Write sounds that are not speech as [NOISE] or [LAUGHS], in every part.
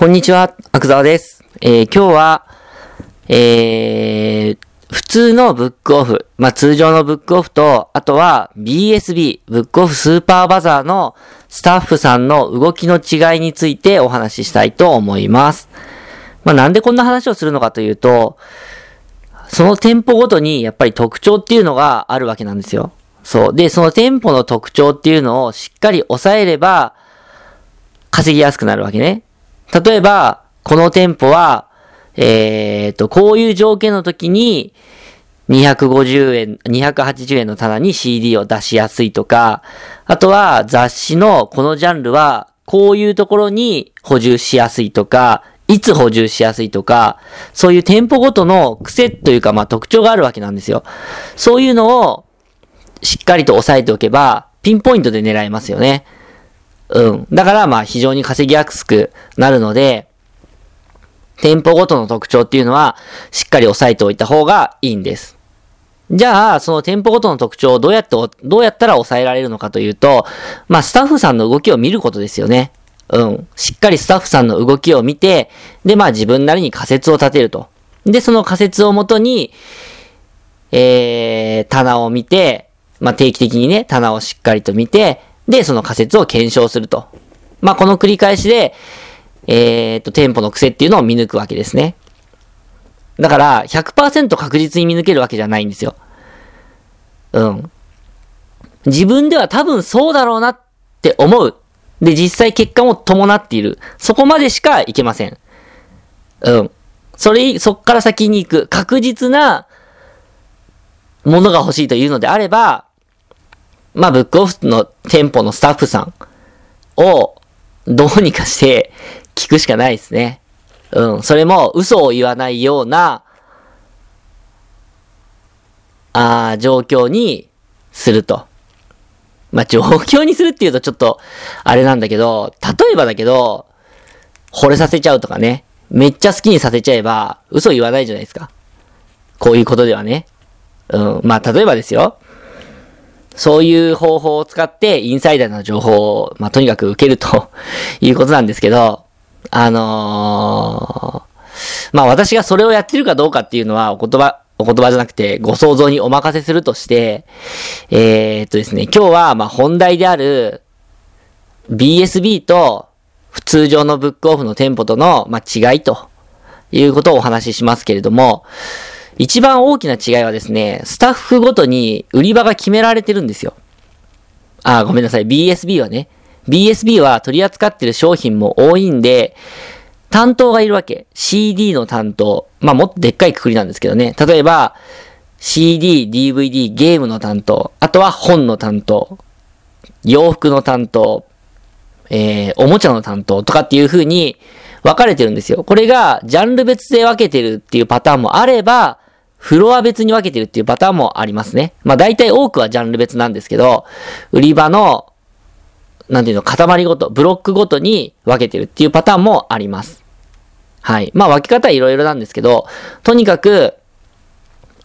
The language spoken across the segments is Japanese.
こんにちは、阿久沢です。えー今日は、えー、普通のブックオフ、まあ、通常のブックオフと、あとは BSB、ブックオフスーパーバザーのスタッフさんの動きの違いについてお話ししたいと思います。まあ、なんでこんな話をするのかというと、その店舗ごとにやっぱり特徴っていうのがあるわけなんですよ。そう。で、その店舗の特徴っていうのをしっかり抑えれば、稼ぎやすくなるわけね。例えば、この店舗は、えー、と、こういう条件の時に、250円、280円の棚に CD を出しやすいとか、あとは雑誌のこのジャンルは、こういうところに補充しやすいとか、いつ補充しやすいとか、そういう店舗ごとの癖というか、まあ特徴があるわけなんですよ。そういうのを、しっかりと押さえておけば、ピンポイントで狙えますよね。うん。だから、まあ、非常に稼ぎやすくなるので、店舗ごとの特徴っていうのは、しっかり押さえておいた方がいいんです。じゃあ、その店舗ごとの特徴をどうやって、どうやったら抑えられるのかというと、まあ、スタッフさんの動きを見ることですよね。うん。しっかりスタッフさんの動きを見て、で、まあ、自分なりに仮説を立てると。で、その仮説をもとに、えー、棚を見て、まあ、定期的にね、棚をしっかりと見て、で、その仮説を検証すると。まあ、この繰り返しで、えー、と、店舗の癖っていうのを見抜くわけですね。だから、100%確実に見抜けるわけじゃないんですよ。うん。自分では多分そうだろうなって思う。で、実際結果も伴っている。そこまでしかいけません。うん。それ、そっから先に行く確実なものが欲しいというのであれば、まあ、ブックオフの店舗のスタッフさんをどうにかして聞くしかないですね。うん。それも嘘を言わないような、あー状況にすると。まあ、状況にするっていうとちょっと、あれなんだけど、例えばだけど、惚れさせちゃうとかね。めっちゃ好きにさせちゃえば、嘘言わないじゃないですか。こういうことではね。うん。まあ、例えばですよ。そういう方法を使ってインサイダーな情報を、まあ、とにかく受けると [LAUGHS] いうことなんですけど、あのーまあ、私がそれをやってるかどうかっていうのはお言葉、お言葉じゃなくてご想像にお任せするとして、えー、っとですね、今日はま本題である BSB と普通常のブックオフの店舗とのま違いということをお話ししますけれども、一番大きな違いはですね、スタッフごとに売り場が決められてるんですよ。あ、ごめんなさい。BSB はね。BSB は取り扱ってる商品も多いんで、担当がいるわけ。CD の担当。まあ、もっとでっかいくくりなんですけどね。例えば、CD、DVD、ゲームの担当。あとは本の担当。洋服の担当。えー、おもちゃの担当とかっていう風に分かれてるんですよ。これが、ジャンル別で分けてるっていうパターンもあれば、フロア別に分けてるっていうパターンもありますね。まあ大体多くはジャンル別なんですけど、売り場の、なんていうの、塊ごと、ブロックごとに分けてるっていうパターンもあります。はい。まあ分け方はいろいろなんですけど、とにかく、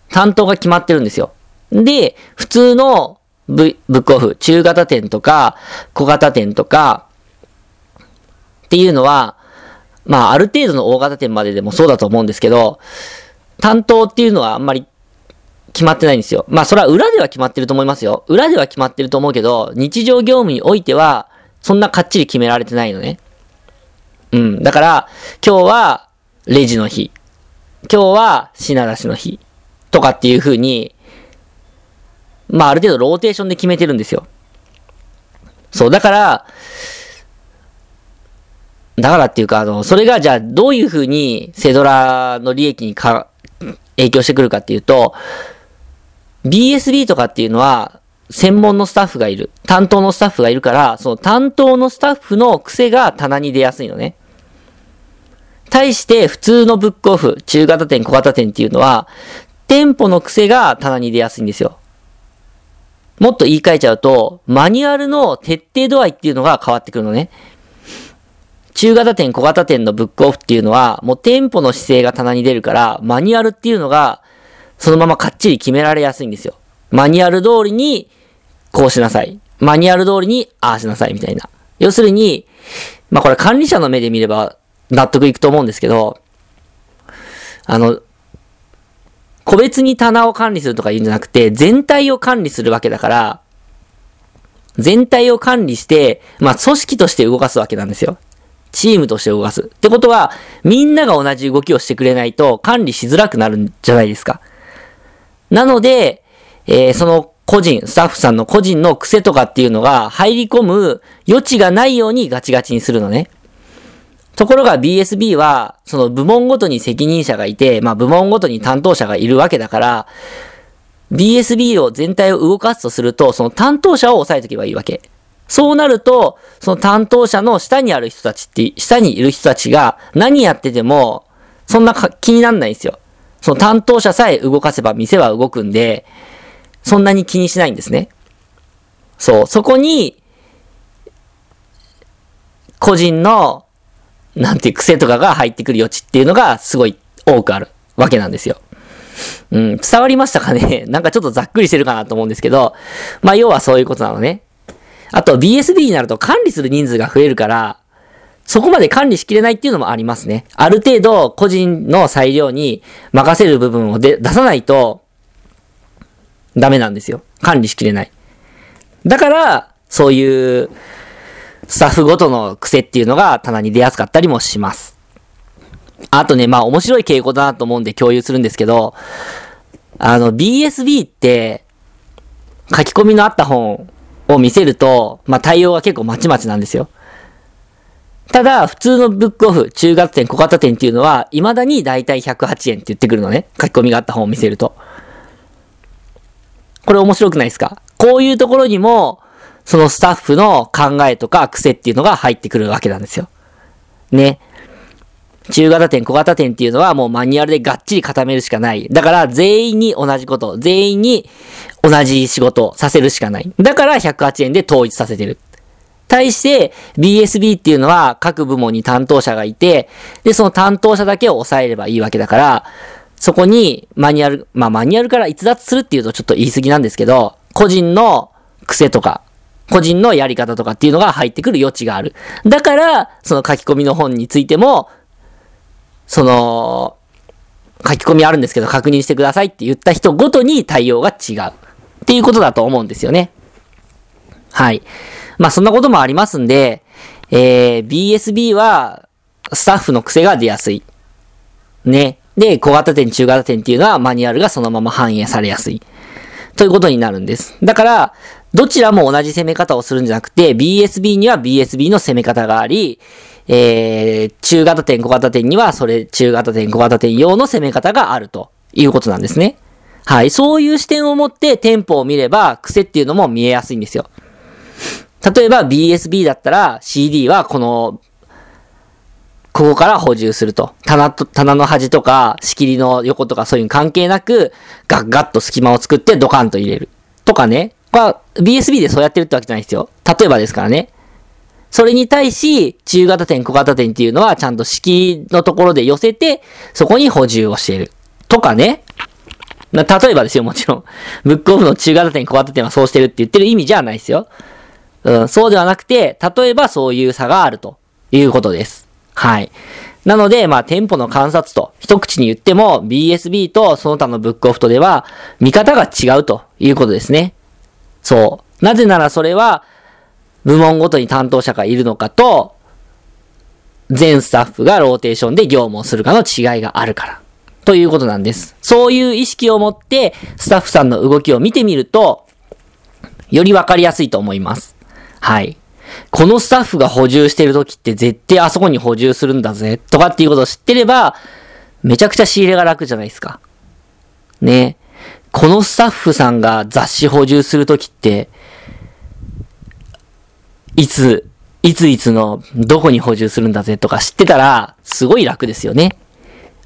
担当が決まってるんですよ。で、普通のブブックオフ、中型店とか、小型店とか、っていうのは、まあある程度の大型店まででもそうだと思うんですけど、担当っていうのはあんまり決まってないんですよ。まあそれは裏では決まってると思いますよ。裏では決まってると思うけど、日常業務においては、そんなかっちり決められてないのね。うん。だから、今日はレジの日。今日は品出しの日。とかっていう風に、まあある程度ローテーションで決めてるんですよ。そう、だから、だからっていうか、あの、それがじゃあどういう風にセドラの利益にか影響してくるかっていうと、BSB とかっていうのは、専門のスタッフがいる。担当のスタッフがいるから、その担当のスタッフの癖が棚に出やすいのね。対して普通のブックオフ、中型店、小型店っていうのは、店舗の癖が棚に出やすいんですよ。もっと言い換えちゃうと、マニュアルの徹底度合いっていうのが変わってくるのね。中型店、小型店のブックオフっていうのは、もう店舗の姿勢が棚に出るから、マニュアルっていうのが、そのままかっちり決められやすいんですよ。マニュアル通りに、こうしなさい。マニュアル通りに、ああしなさい、みたいな。要するに、まあこれ管理者の目で見れば納得いくと思うんですけど、あの、個別に棚を管理するとか言うんじゃなくて、全体を管理するわけだから、全体を管理して、まあ、組織として動かすわけなんですよ。チームとして動かす。ってことは、みんなが同じ動きをしてくれないと管理しづらくなるんじゃないですか。なので、えー、その個人、スタッフさんの個人の癖とかっていうのが入り込む余地がないようにガチガチにするのね。ところが BSB は、その部門ごとに責任者がいて、まあ部門ごとに担当者がいるわけだから、BSB を全体を動かすとすると、その担当者を抑えておけばいいわけ。そうなると、その担当者の下にある人たちって、下にいる人たちが何やってても、そんな気になんないんですよ。その担当者さえ動かせば店は動くんで、そんなに気にしないんですね。そう、そこに、個人の、なんていう癖とかが入ってくる余地っていうのがすごい多くあるわけなんですよ。うん、伝わりましたかね？[LAUGHS] なんかちょっとざっくりしてるかなと思うんですけど、まあ要はそういうことなのね。あと BSB になると管理する人数が増えるから、そこまで管理しきれないっていうのもありますね。ある程度個人の裁量に任せる部分をで出さないとダメなんですよ。管理しきれない。だから、そういうスタッフごとの癖っていうのが棚に出やすかったりもします。あとね、まあ面白い傾向だなと思うんで共有するんですけど、あの BSB って書き込みのあった本を見せると、まあ対応が結構まちまちなんですよ。ただ、普通のブックオフ、中型店、小型店っていうのは、未だにだいたい108円って言ってくるのね。書き込みがあった本を見せると。これ面白くないですか？こういうところにも、そのスタッフの考えとか癖っていうのが入ってくるわけなんですよ。ね。中型店、小型店っていうのはもうマニュアルでがっちり固めるしかない。だから全員に同じこと、全員に同じ仕事させるしかない。だから108円で統一させてる。対して BSB っていうのは各部門に担当者がいて、で、その担当者だけを抑えればいいわけだから、そこにマニュアル、まあマニュアルから逸脱するっていうとちょっと言い過ぎなんですけど、個人の癖とか、個人のやり方とかっていうのが入ってくる余地がある。だから、その書き込みの本についても、その、書き込みあるんですけど確認してくださいって言った人ごとに対応が違う。っていうことだと思うんですよね。はい。まあそんなこともありますんで、えー、BSB はスタッフの癖が出やすい。ね。で、小型店、中型店っていうのはマニュアルがそのまま反映されやすい。ということになるんです。だから、どちらも同じ攻め方をするんじゃなくて、BSB には BSB の攻め方があり、えー、中型店、小型店にはそれ、中型店、小型店用の攻め方があるということなんですね。はい。そういう視点を持って店舗を見れば、癖っていうのも見えやすいんですよ。例えば BSB だったら CD はこの、ここから補充すると。棚と、棚の端とか、仕切りの横とかそういう関係なく、ガッガッと隙間を作ってドカンと入れる。とかね。これ BSB でそうやってるってわけじゃないですよ。例えばですからね。それに対し、中型点、小型点っていうのは、ちゃんと式のところで寄せて、そこに補充をしている。とかね。例えばですよ、もちろん。[LAUGHS] ブックオフの中型点、小型点はそうしてるって言ってる意味じゃないですよ。うん、そうではなくて、例えばそういう差があるということです。はい。なので、まあ、店舗の観察と一口に言っても、BSB とその他のブックオフとでは、見方が違うということですね。そう。なぜならそれは、部門ごとに担当者がいるのかと、全スタッフがローテーションで業務をするかの違いがあるから。ということなんです。そういう意識を持って、スタッフさんの動きを見てみると、よりわかりやすいと思います。はい。このスタッフが補充してる時って絶対あそこに補充するんだぜ、とかっていうことを知ってれば、めちゃくちゃ仕入れが楽じゃないですか。ね。このスタッフさんが雑誌補充するときって、いつ、いついつのどこに補充するんだぜとか知ってたら、すごい楽ですよね。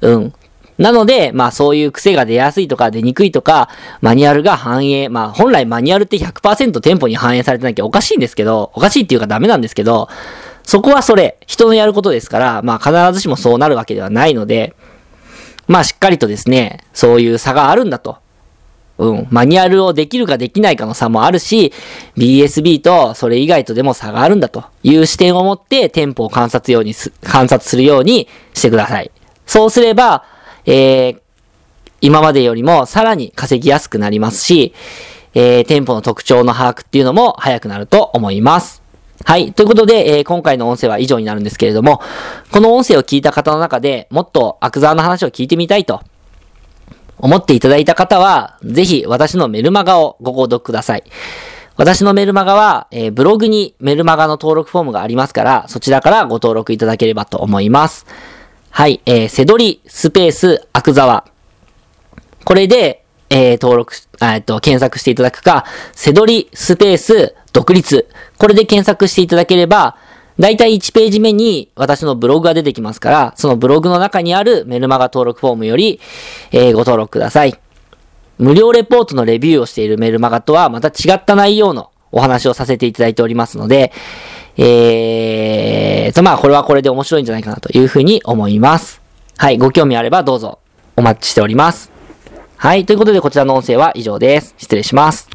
うん。なので、まあそういう癖が出やすいとか出にくいとか、マニュアルが反映、まあ本来マニュアルって100%店舗に反映されてなきゃおかしいんですけど、おかしいっていうかダメなんですけど、そこはそれ、人のやることですから、まあ必ずしもそうなるわけではないので、まあしっかりとですね、そういう差があるんだと。うん、マニュアルをできるかできないかの差もあるし、BSB とそれ以外とでも差があるんだという視点を持って店舗を観察ようにす、観察するようにしてください。そうすれば、えー、今までよりもさらに稼ぎやすくなりますし、えー、店舗の特徴の把握っていうのも早くなると思います。はい。ということで、えー、今回の音声は以上になるんですけれども、この音声を聞いた方の中でもっとアクザーの話を聞いてみたいと思っていただいた方は、ぜひ私のメルマガをご購読ください。私のメルマガは、えー、ブログにメルマガの登録フォームがありますから、そちらからご登録いただければと思います。はい、えー、セドリスペースアクザワ。これで、えー、登録、えっと、検索していただくか、セドリスペース独立。これで検索していただければ、だいたい1ページ目に私のブログが出てきますから、そのブログの中にあるメルマガ登録フォームより、えー、ご登録ください。無料レポートのレビューをしているメルマガとはまた違った内容のお話をさせていただいておりますので、えーと、まあこれはこれで面白いんじゃないかなというふうに思います。はい、ご興味あればどうぞお待ちしております。はい、ということでこちらの音声は以上です。失礼します。